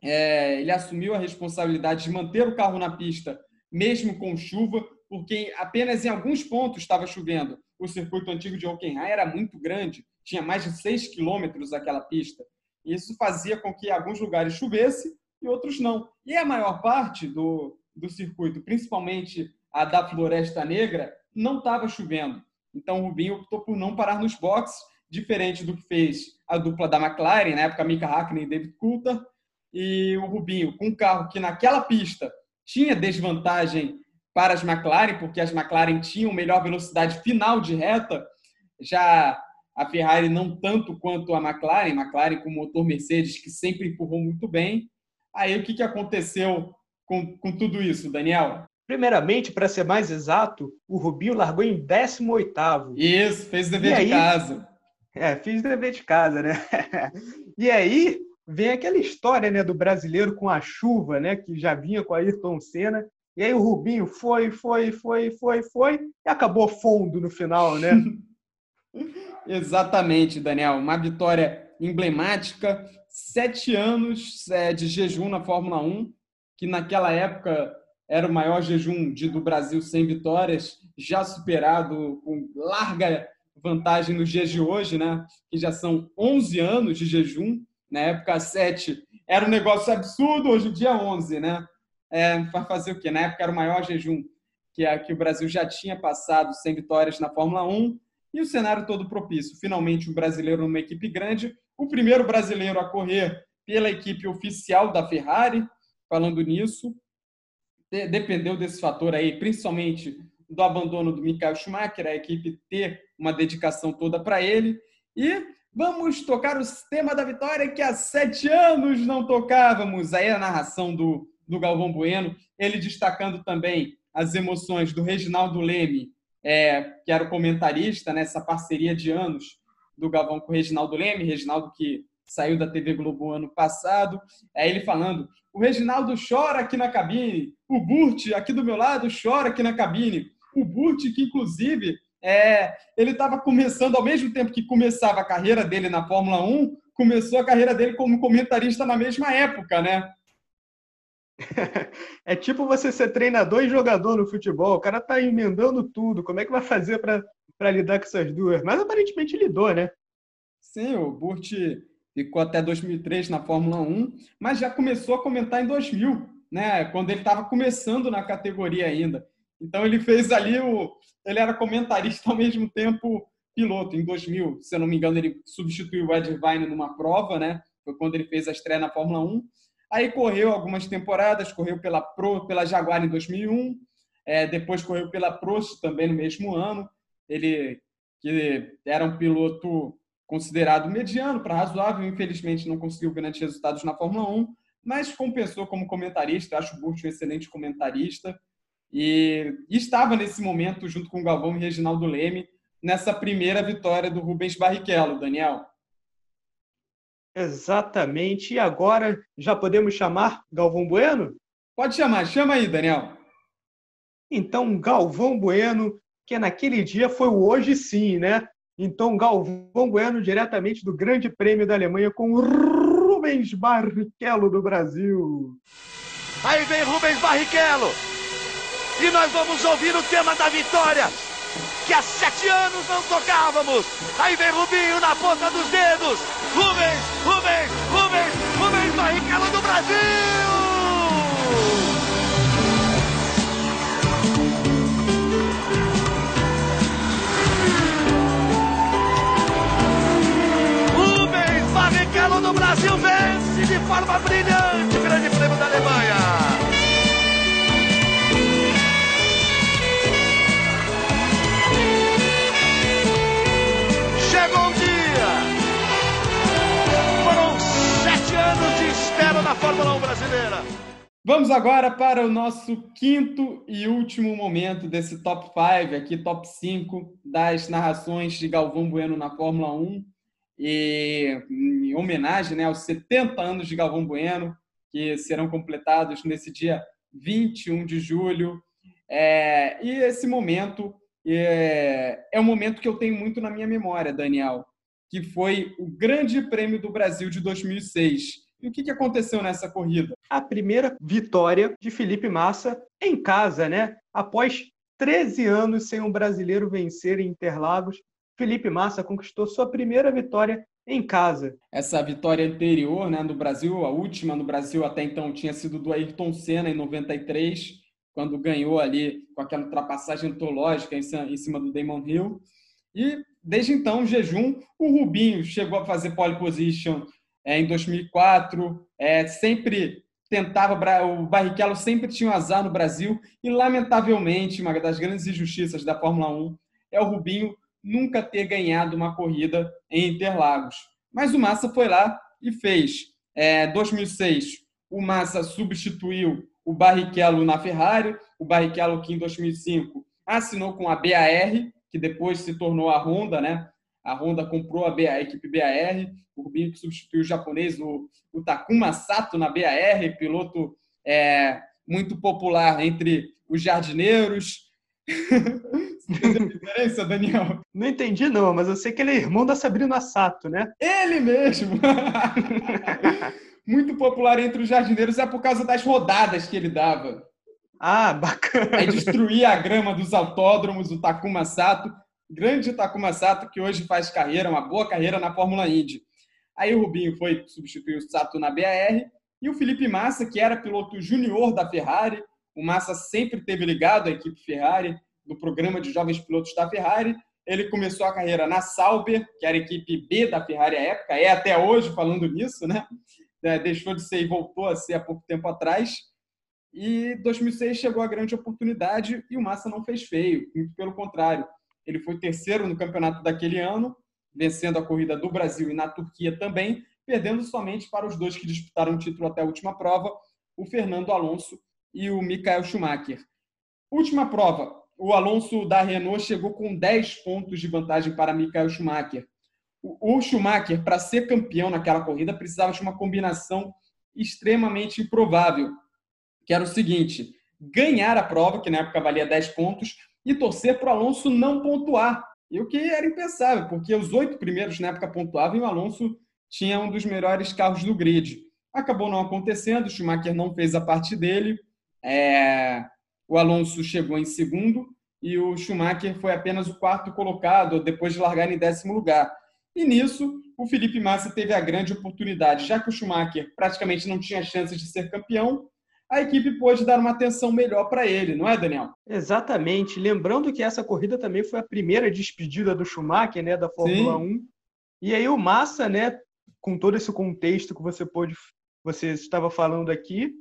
É, ele assumiu a responsabilidade de manter o carro na pista, mesmo com chuva, porque apenas em alguns pontos estava chovendo. O circuito antigo de Hockenheim era muito grande, tinha mais de 6 quilômetros aquela pista. Isso fazia com que alguns lugares chovesse e outros não. E a maior parte do, do circuito, principalmente a da Floresta Negra, não estava chovendo. Então o Rubinho optou por não parar nos boxes, diferente do que fez a dupla da McLaren, na época Mika Hakkinen e David Coulter, e o Rubinho com um carro que naquela pista tinha desvantagem para as McLaren, porque as McLaren tinham melhor velocidade final de reta, já a Ferrari não tanto quanto a McLaren, McLaren com motor Mercedes que sempre empurrou muito bem. Aí o que, que aconteceu com, com tudo isso, Daniel? Primeiramente, para ser mais exato, o Rubinho largou em 18º. Isso, fez o dever e de aí, casa. É, fiz o dever de casa, né? (laughs) e aí vem aquela história né, do brasileiro com a chuva, né? Que já vinha com a Ayrton Senna. E aí o Rubinho foi, foi, foi, foi, foi e acabou fundo no final, né? (laughs) Exatamente, Daniel. Uma vitória emblemática. Sete anos é, de jejum na Fórmula 1, que naquela época era o maior jejum de, do Brasil sem vitórias, já superado com larga vantagem nos dias de hoje, né? que já são 11 anos de jejum. Na época, 7 era um negócio absurdo, hoje em dia 11, né? É, para fazer o quê? Na época era o maior jejum que, a, que o Brasil já tinha passado sem vitórias na Fórmula 1 e o cenário todo propício. Finalmente, um brasileiro numa equipe grande, o primeiro brasileiro a correr pela equipe oficial da Ferrari, falando nisso, dependeu desse fator aí, principalmente do abandono do Michael Schumacher, a equipe ter uma dedicação toda para ele. E vamos tocar o tema da vitória que há sete anos não tocávamos. Aí a narração do, do Galvão Bueno, ele destacando também as emoções do Reginaldo Leme, é, que era o comentarista nessa parceria de anos do Galvão com o Reginaldo Leme, Reginaldo que saiu da TV Globo ano passado. É ele falando: o Reginaldo chora aqui na cabine, o Burt aqui do meu lado chora aqui na cabine. O Burt, que inclusive é, ele estava começando, ao mesmo tempo que começava a carreira dele na Fórmula 1, começou a carreira dele como comentarista na mesma época, né? É tipo você ser treinador e jogador no futebol. O cara tá emendando tudo. Como é que vai fazer para lidar com essas duas? Mas aparentemente lidou, né? Sim, o Burt ficou até 2003 na Fórmula 1, mas já começou a comentar em 2000, né? Quando ele estava começando na categoria ainda. Então ele fez ali o, ele era comentarista ao mesmo tempo piloto. Em 2000, se eu não me engano, ele substituiu o Ed Vine numa prova, né? Foi quando ele fez a estreia na Fórmula 1. Aí correu algumas temporadas, correu pela Pro, pela Jaguar em 2001, é, depois correu pela Prost também no mesmo ano. Ele que era um piloto considerado mediano para razoável, infelizmente não conseguiu grandes resultados na Fórmula 1, mas compensou como comentarista. Acho o Burt um excelente comentarista e, e estava nesse momento junto com o Galvão e Reginaldo Leme nessa primeira vitória do Rubens Barrichello, Daniel. Exatamente. E agora já podemos chamar Galvão Bueno? Pode chamar, chama aí, Daniel. Então, Galvão Bueno, que naquele dia foi o hoje sim, né? Então, Galvão Bueno, diretamente do Grande Prêmio da Alemanha, com Rubens Barrichello do Brasil. Aí vem Rubens Barrichello. E nós vamos ouvir o tema da vitória, que há sete anos não tocávamos. Aí vem Rubinho na ponta dos dedos. Rubens, Rubens, Rubens, Rubens Barrichello do Brasil! Barrichello do Brasil vence de forma brilhante Fórmula 1 brasileira. Vamos agora para o nosso quinto e último momento desse top 5, aqui top 5 das narrações de Galvão Bueno na Fórmula 1 e em homenagem né, aos 70 anos de Galvão Bueno, que serão completados nesse dia 21 de julho. É, e esse momento é, é um momento que eu tenho muito na minha memória, Daniel, que foi o Grande Prêmio do Brasil de 2006. E o que, que aconteceu nessa corrida? A primeira vitória de Felipe Massa em casa, né? Após 13 anos sem um brasileiro vencer em Interlagos, Felipe Massa conquistou sua primeira vitória em casa. Essa vitória anterior né, no Brasil, a última no Brasil até então, tinha sido do Ayrton Senna em 93. quando ganhou ali com aquela ultrapassagem antológica em cima do Damon Hill. E desde então, jejum, o Rubinho chegou a fazer pole position é, em 2004, é, sempre tentava, o Barrichello sempre tinha um azar no Brasil e, lamentavelmente, uma das grandes injustiças da Fórmula 1 é o Rubinho nunca ter ganhado uma corrida em Interlagos. Mas o Massa foi lá e fez. É, 2006, o Massa substituiu o Barrichello na Ferrari, o Barrichello que em 2005 assinou com a BAR, que depois se tornou a Honda, né? A Honda comprou a, BAR, a equipe BAR, o Rubinho que substituiu o japonês, o, o Takuma Sato na BAR, piloto é, muito popular entre os jardineiros. (laughs) Entendeu a diferença, Daniel? Não entendi, não, mas eu sei que ele é irmão da Sabrina Sato, né? Ele mesmo! (laughs) muito popular entre os jardineiros é por causa das rodadas que ele dava. Ah, bacana! Aí destruía a grama dos autódromos, o Takuma Sato, grande Takuma Sato, que hoje faz carreira, uma boa carreira na Fórmula Indy. Aí o Rubinho foi substituir o Sato na BAR e o Felipe Massa, que era piloto júnior da Ferrari, o Massa sempre teve ligado à equipe Ferrari, do programa de jovens pilotos da Ferrari. Ele começou a carreira na Sauber, que era a equipe B da Ferrari à época, é até hoje falando nisso, né? É, deixou de ser e voltou a ser há pouco tempo atrás. E 2006 chegou a grande oportunidade e o Massa não fez feio, muito pelo contrário. Ele foi terceiro no campeonato daquele ano, vencendo a corrida do Brasil e na Turquia também, perdendo somente para os dois que disputaram o título até a última prova, o Fernando Alonso e o Michael Schumacher. Última prova, o Alonso da Renault chegou com 10 pontos de vantagem para Michael Schumacher. O Schumacher, para ser campeão naquela corrida, precisava de uma combinação extremamente improvável, que era o seguinte: ganhar a prova, que na época valia 10 pontos, e torcer para o Alonso não pontuar. E o que era impensável, porque os oito primeiros na época pontuavam e o Alonso tinha um dos melhores carros do grid. Acabou não acontecendo, o Schumacher não fez a parte dele, é... o Alonso chegou em segundo e o Schumacher foi apenas o quarto colocado, depois de largar em décimo lugar. E nisso, o Felipe Massa teve a grande oportunidade, já que o Schumacher praticamente não tinha chances de ser campeão, a equipe pôde dar uma atenção melhor para ele, não é, Daniel? Exatamente. Lembrando que essa corrida também foi a primeira despedida do Schumacher, né, da Fórmula Sim. 1. E aí o Massa, né, com todo esse contexto que você pôde, você estava falando aqui,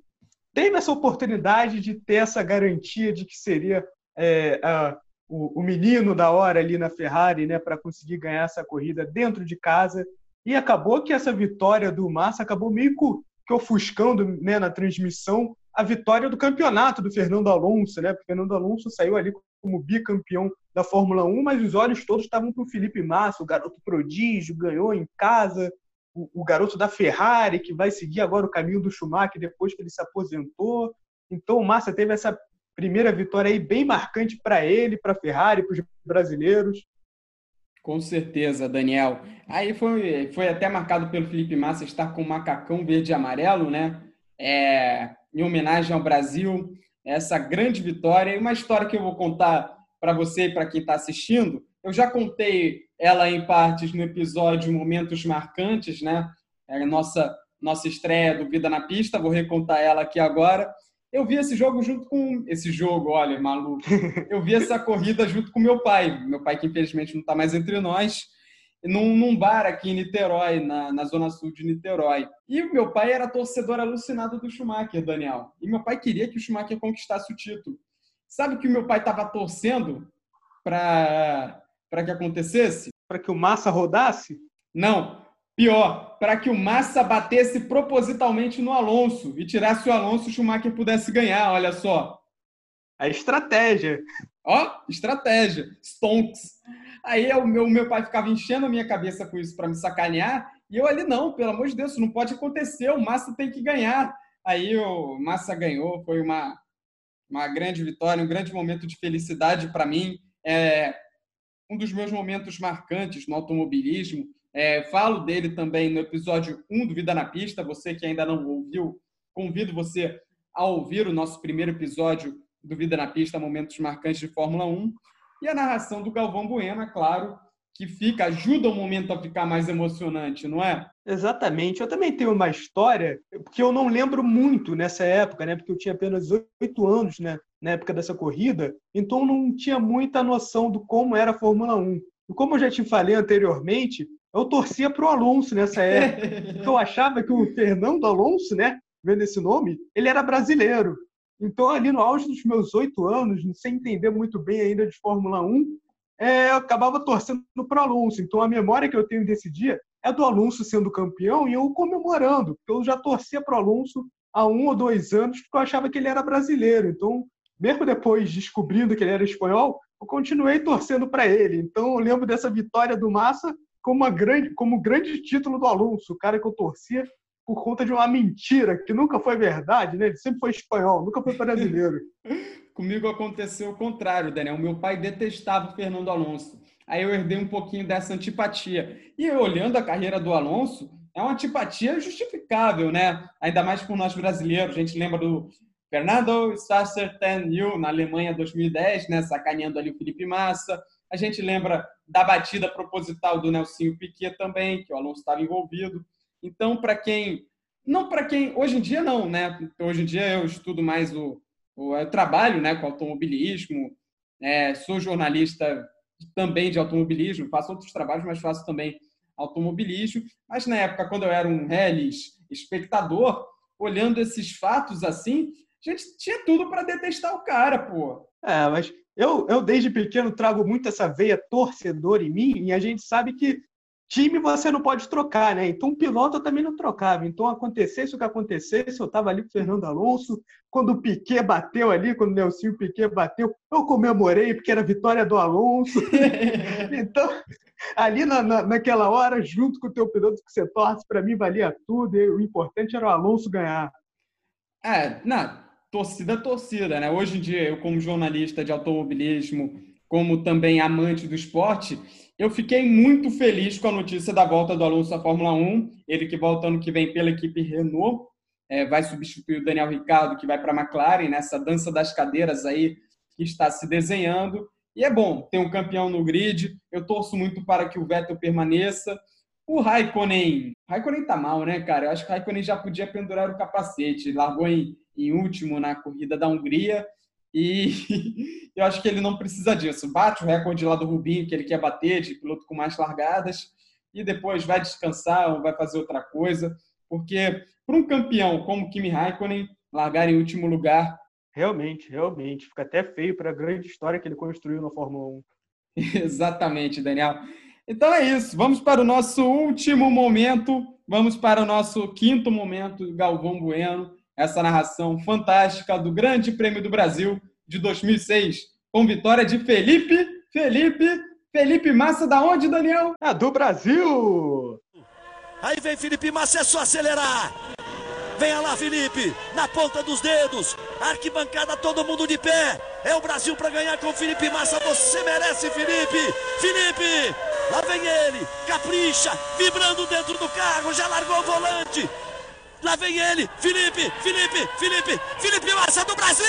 teve essa oportunidade de ter essa garantia de que seria é, a, o, o, menino da hora ali na Ferrari, né, para conseguir ganhar essa corrida dentro de casa. E acabou que essa vitória do Massa acabou meio que ofuscando né, na transmissão a vitória do campeonato do Fernando Alonso, né? Porque Fernando Alonso saiu ali como bicampeão da Fórmula 1, mas os olhos todos estavam para o Felipe Massa, o garoto prodígio, ganhou em casa, o, o, garoto da Ferrari, que vai seguir agora o caminho do Schumacher depois que ele se aposentou. Então o Massa teve essa primeira vitória aí bem marcante para ele, para a Ferrari, para os brasileiros. Com certeza, Daniel. Aí foi, foi até marcado pelo Felipe Massa estar com o macacão verde e amarelo, né? É, em homenagem ao Brasil, essa grande vitória. E uma história que eu vou contar para você e para quem está assistindo. Eu já contei ela em partes no episódio Momentos Marcantes, né? É nossa, nossa estreia do Vida na Pista. Vou recontar ela aqui agora. Eu vi esse jogo junto com. Esse jogo, olha, maluco. Eu vi essa corrida junto com meu pai. Meu pai, que infelizmente não está mais entre nós, num, num, bar aqui em Niterói, na, na zona sul de Niterói. E o meu pai era torcedor alucinado do Schumacher, Daniel. E meu pai queria que o Schumacher conquistasse o título. Sabe o que o meu pai estava torcendo para que acontecesse? Para que o Massa rodasse? Não. Pior, para que o Massa batesse propositalmente no Alonso e tirasse o Alonso, o Schumacher pudesse ganhar, olha só. A estratégia. Ó, estratégia. Stonks. Aí o meu, meu pai ficava enchendo a minha cabeça com isso para me sacanear, e eu ali, não, pelo amor de Deus, isso não pode acontecer, o Massa tem que ganhar. Aí o Massa ganhou, foi uma, uma grande vitória, um grande momento de felicidade para mim. É um dos meus momentos marcantes no automobilismo. É, falo dele também no episódio 1 do Vida na Pista. Você que ainda não ouviu, convido você a ouvir o nosso primeiro episódio do Vida na Pista, Momentos Marcantes de Fórmula 1. E a narração do Galvão Bueno, é claro, que fica, ajuda o momento a ficar mais emocionante, não é? Exatamente. Eu também tenho uma história, porque eu não lembro muito nessa época, né? Porque eu tinha apenas oito anos, né? na época dessa corrida, então não tinha muita noção do como era a Fórmula 1. E como eu já te falei anteriormente, eu torcia para o Alonso nessa época. (laughs) Então eu achava que o Fernando Alonso, né, vendo esse nome, ele era brasileiro. Então, ali no auge dos meus oito anos, sem entender muito bem ainda de Fórmula 1, é, eu acabava torcendo para o Alonso. Então, a memória que eu tenho desse dia é do Alonso sendo campeão e eu comemorando, porque eu já torcia para o Alonso há um ou dois anos, porque eu achava que ele era brasileiro. Então, mesmo depois descobrindo que ele era espanhol, eu continuei torcendo para ele. Então, eu lembro dessa vitória do Massa como, grande, como grande título do Alonso, o cara que eu torcia por conta de uma mentira que nunca foi verdade, né? Ele sempre foi espanhol, nunca foi brasileiro. (laughs) Comigo aconteceu o contrário, Daniel. Meu pai detestava o Fernando Alonso. Aí eu herdei um pouquinho dessa antipatia. E olhando a carreira do Alonso, é uma antipatia justificável, né? Ainda mais por nós brasileiros. A gente lembra do Fernando Sasser Ten na Alemanha 2010, né? Sacaneando ali o Felipe Massa. A gente lembra da batida proposital do Nelsinho Piquet também, que o Alonso estava envolvido. Então, para quem. Não para quem. Hoje em dia, não, né? Hoje em dia eu estudo mais o. o eu trabalho né, com automobilismo, é, sou jornalista também de automobilismo, faço outros trabalhos, mas faço também automobilismo. Mas na época, quando eu era um reles espectador, olhando esses fatos assim, a gente tinha tudo para detestar o cara, pô. É, mas eu, eu desde pequeno trago muito essa veia torcedor em mim, e a gente sabe que time você não pode trocar, né? Então, piloto eu também não trocava. Então, acontecesse o que acontecesse, eu estava ali com o Fernando Alonso. Quando o Piquet bateu ali, quando o Nelson Piquet bateu, eu comemorei, porque era a vitória do Alonso. (laughs) então, ali na, na, naquela hora, junto com o teu piloto que você torce, para mim valia tudo. E o importante era o Alonso ganhar. É, não, torcida, torcida, né? Hoje em dia, eu como jornalista de automobilismo, como também amante do esporte, eu fiquei muito feliz com a notícia da volta do Alonso à Fórmula 1. Ele que volta ano que vem pela equipe Renault, é, vai substituir o Daniel Ricciardo, que vai para a McLaren, nessa dança das cadeiras aí que está se desenhando. E é bom ter um campeão no grid. Eu torço muito para que o Vettel permaneça. O Raikkonen, Raikkonen tá mal, né, cara? Eu acho que o Raikkonen já podia pendurar o capacete. Largou em, em último na corrida da Hungria e (laughs) eu acho que ele não precisa disso. Bate o recorde lá do Rubinho, que ele quer bater, de piloto com mais largadas, e depois vai descansar ou vai fazer outra coisa. Porque para um campeão como Kimi Raikkonen, largar em último lugar. Realmente, realmente. Fica até feio para a grande história que ele construiu na Fórmula 1. (laughs) Exatamente, Daniel. Então é isso. Vamos para o nosso último momento. Vamos para o nosso quinto momento, Galvão Bueno essa narração fantástica do Grande Prêmio do Brasil de 2006, com vitória de Felipe, Felipe, Felipe Massa, da onde, Daniel? Ah, do Brasil! Aí vem Felipe Massa, é só acelerar! Venha lá, Felipe, na ponta dos dedos, arquibancada, todo mundo de pé. É o Brasil para ganhar com Felipe Massa. Você merece, Felipe! Felipe! Lá vem ele, capricha, vibrando dentro do carro, já largou o volante, Lá vem ele, Felipe, Felipe, Felipe, Felipe Massa do Brasil!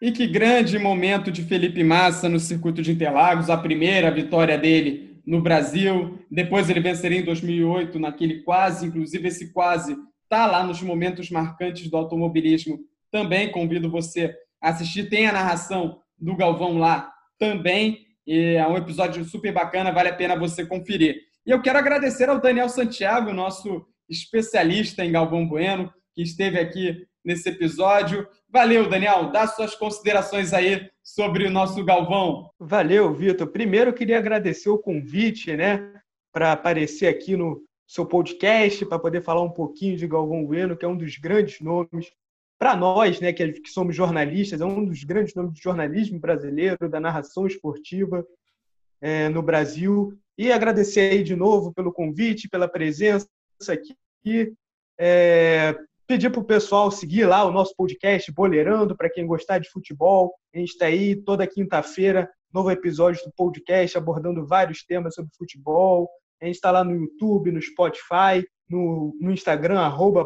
E que grande momento de Felipe Massa no circuito de Interlagos, a primeira vitória dele no Brasil. Depois ele venceria em 2008 naquele quase, inclusive esse quase tá lá nos momentos marcantes do automobilismo. Também convido você a assistir. Tem a narração do Galvão lá também. E é um episódio super bacana, vale a pena você conferir. E eu quero agradecer ao Daniel Santiago, nosso especialista em Galvão Bueno, que esteve aqui nesse episódio. Valeu, Daniel. Dá suas considerações aí sobre o nosso Galvão. Valeu, Vitor. Primeiro, queria agradecer o convite, né, para aparecer aqui no seu podcast, para poder falar um pouquinho de Galvão Bueno, que é um dos grandes nomes para nós, né, que, que somos jornalistas, é um dos grandes nomes do jornalismo brasileiro, da narração esportiva é, no Brasil. E agradecer aí de novo pelo convite, pela presença aqui. É, pedir para o pessoal seguir lá o nosso podcast Boleirando, para quem gostar de futebol. A gente está aí toda quinta-feira, novo episódio do podcast abordando vários temas sobre futebol. A gente está lá no YouTube, no Spotify, no, no Instagram, arroba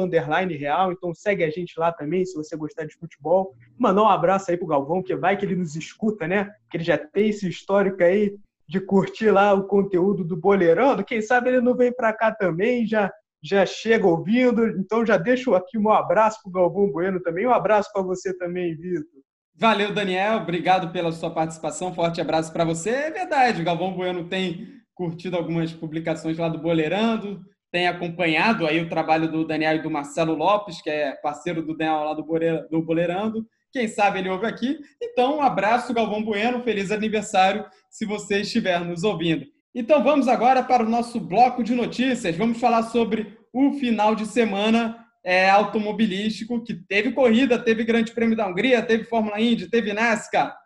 underline real. Então segue a gente lá também, se você gostar de futebol. Mandar um abraço aí pro Galvão, que vai que ele nos escuta, né? Que ele já tem esse histórico aí de curtir lá o conteúdo do Boleirando. Quem sabe ele não vem para cá também, já já chega ouvindo. Então já deixo aqui um abraço para o Galvão Bueno também. Um abraço para você também, Vitor. Valeu, Daniel. Obrigado pela sua participação. Forte abraço para você. É verdade, o Galvão Bueno tem curtido algumas publicações lá do Boleirando, tem acompanhado aí o trabalho do Daniel e do Marcelo Lopes, que é parceiro do Daniel lá do Boleirando. Quem sabe ele ouve aqui. Então, um abraço, Galvão Bueno. Feliz aniversário se você estiver nos ouvindo. Então, vamos agora para o nosso bloco de notícias. Vamos falar sobre o final de semana é, automobilístico, que teve corrida, teve Grande Prêmio da Hungria, teve Fórmula Indy, teve NASCAR.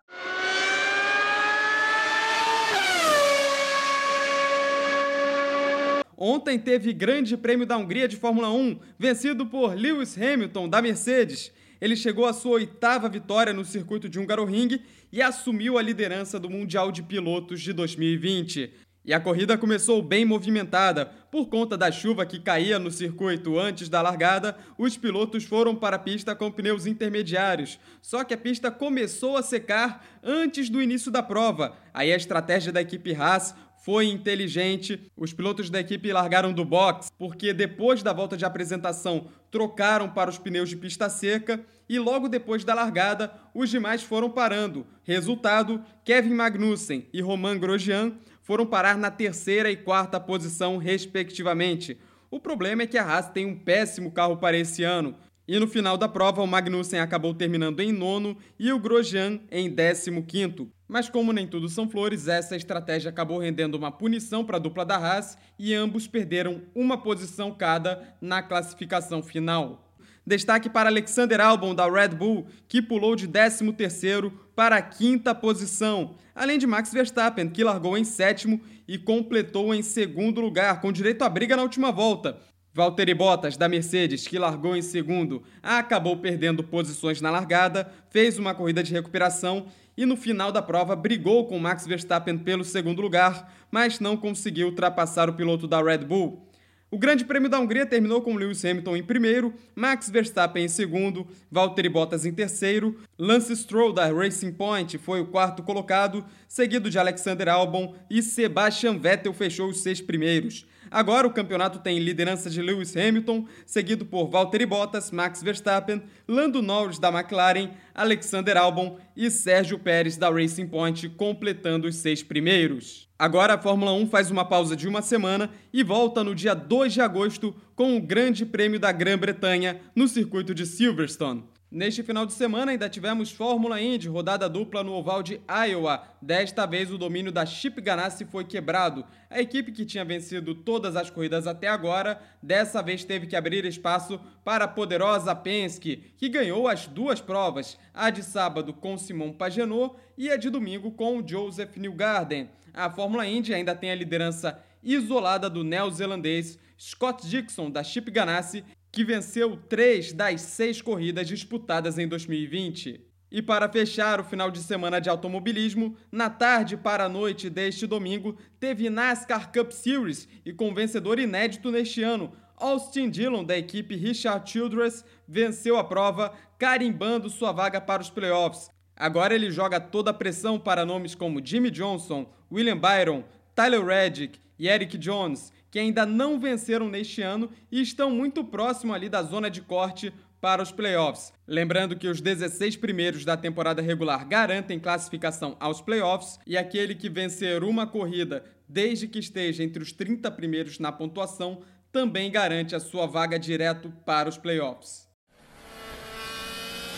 Ontem teve Grande Prêmio da Hungria de Fórmula 1, vencido por Lewis Hamilton, da Mercedes. Ele chegou à sua oitava vitória no circuito de Hungaroring e assumiu a liderança do Mundial de Pilotos de 2020. E a corrida começou bem movimentada. Por conta da chuva que caía no circuito antes da largada, os pilotos foram para a pista com pneus intermediários. Só que a pista começou a secar antes do início da prova. Aí a estratégia da equipe Haas foi inteligente. Os pilotos da equipe largaram do box porque depois da volta de apresentação trocaram para os pneus de pista seca e logo depois da largada os demais foram parando. Resultado: Kevin Magnussen e Romain Grosjean foram parar na terceira e quarta posição, respectivamente. O problema é que a Haas tem um péssimo carro para esse ano. E no final da prova, o Magnussen acabou terminando em nono e o Grosjean em décimo quinto. Mas como nem tudo são flores, essa estratégia acabou rendendo uma punição para a dupla da Haas e ambos perderam uma posição cada na classificação final. Destaque para Alexander Albon da Red Bull, que pulou de 13º para a quinta posição, além de Max Verstappen, que largou em sétimo e completou em segundo lugar, com direito à briga na última volta. Valtteri Bottas, da Mercedes, que largou em segundo, acabou perdendo posições na largada, fez uma corrida de recuperação e no final da prova brigou com Max Verstappen pelo segundo lugar, mas não conseguiu ultrapassar o piloto da Red Bull. O Grande Prêmio da Hungria terminou com Lewis Hamilton em primeiro, Max Verstappen em segundo, Valtteri Bottas em terceiro, Lance Stroll da Racing Point foi o quarto colocado, seguido de Alexander Albon e Sebastian Vettel fechou os seis primeiros. Agora o campeonato tem liderança de Lewis Hamilton, seguido por Valtteri Bottas, Max Verstappen, Lando Norris da McLaren, Alexander Albon e Sérgio Pérez da Racing Point, completando os seis primeiros. Agora a Fórmula 1 faz uma pausa de uma semana e volta no dia 2 de agosto com o Grande Prêmio da Grã-Bretanha no circuito de Silverstone. Neste final de semana ainda tivemos Fórmula Indy, rodada dupla no oval de Iowa. Desta vez o domínio da Chip Ganassi foi quebrado. A equipe que tinha vencido todas as corridas até agora, dessa vez teve que abrir espaço para a poderosa Penske, que ganhou as duas provas, a de sábado com Simon Pagenaud e a de domingo com Joseph Newgarden. A Fórmula Indy ainda tem a liderança isolada do neozelandês Scott Dixon da Chip Ganassi que venceu três das seis corridas disputadas em 2020. E para fechar o final de semana de automobilismo, na tarde para a noite deste domingo, teve NASCAR Cup Series e com vencedor inédito neste ano, Austin Dillon, da equipe Richard Childress, venceu a prova, carimbando sua vaga para os playoffs. Agora ele joga toda a pressão para nomes como Jimmy Johnson, William Byron, Tyler Reddick e Eric Jones, que ainda não venceram neste ano e estão muito próximo ali da zona de corte para os playoffs. Lembrando que os 16 primeiros da temporada regular garantem classificação aos playoffs e aquele que vencer uma corrida desde que esteja entre os 30 primeiros na pontuação também garante a sua vaga direto para os playoffs.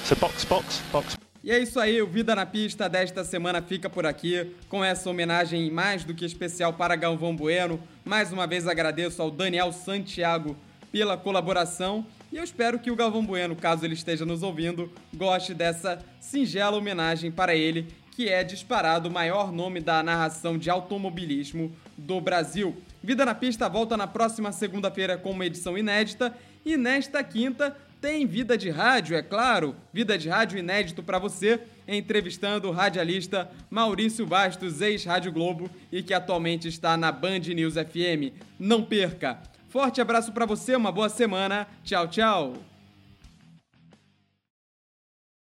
So box, box, box. E é isso aí, o Vida na Pista desta semana fica por aqui, com essa homenagem mais do que especial para Galvão Bueno. Mais uma vez agradeço ao Daniel Santiago pela colaboração e eu espero que o Galvão Bueno, caso ele esteja nos ouvindo, goste dessa singela homenagem para ele, que é disparado o maior nome da narração de automobilismo do Brasil. Vida na Pista volta na próxima segunda-feira com uma edição inédita e nesta quinta tem vida de rádio, é claro, vida de rádio inédito para você, entrevistando o radialista Maurício Bastos, ex-Rádio Globo e que atualmente está na Band News FM. Não perca! Forte abraço para você, uma boa semana. Tchau, tchau.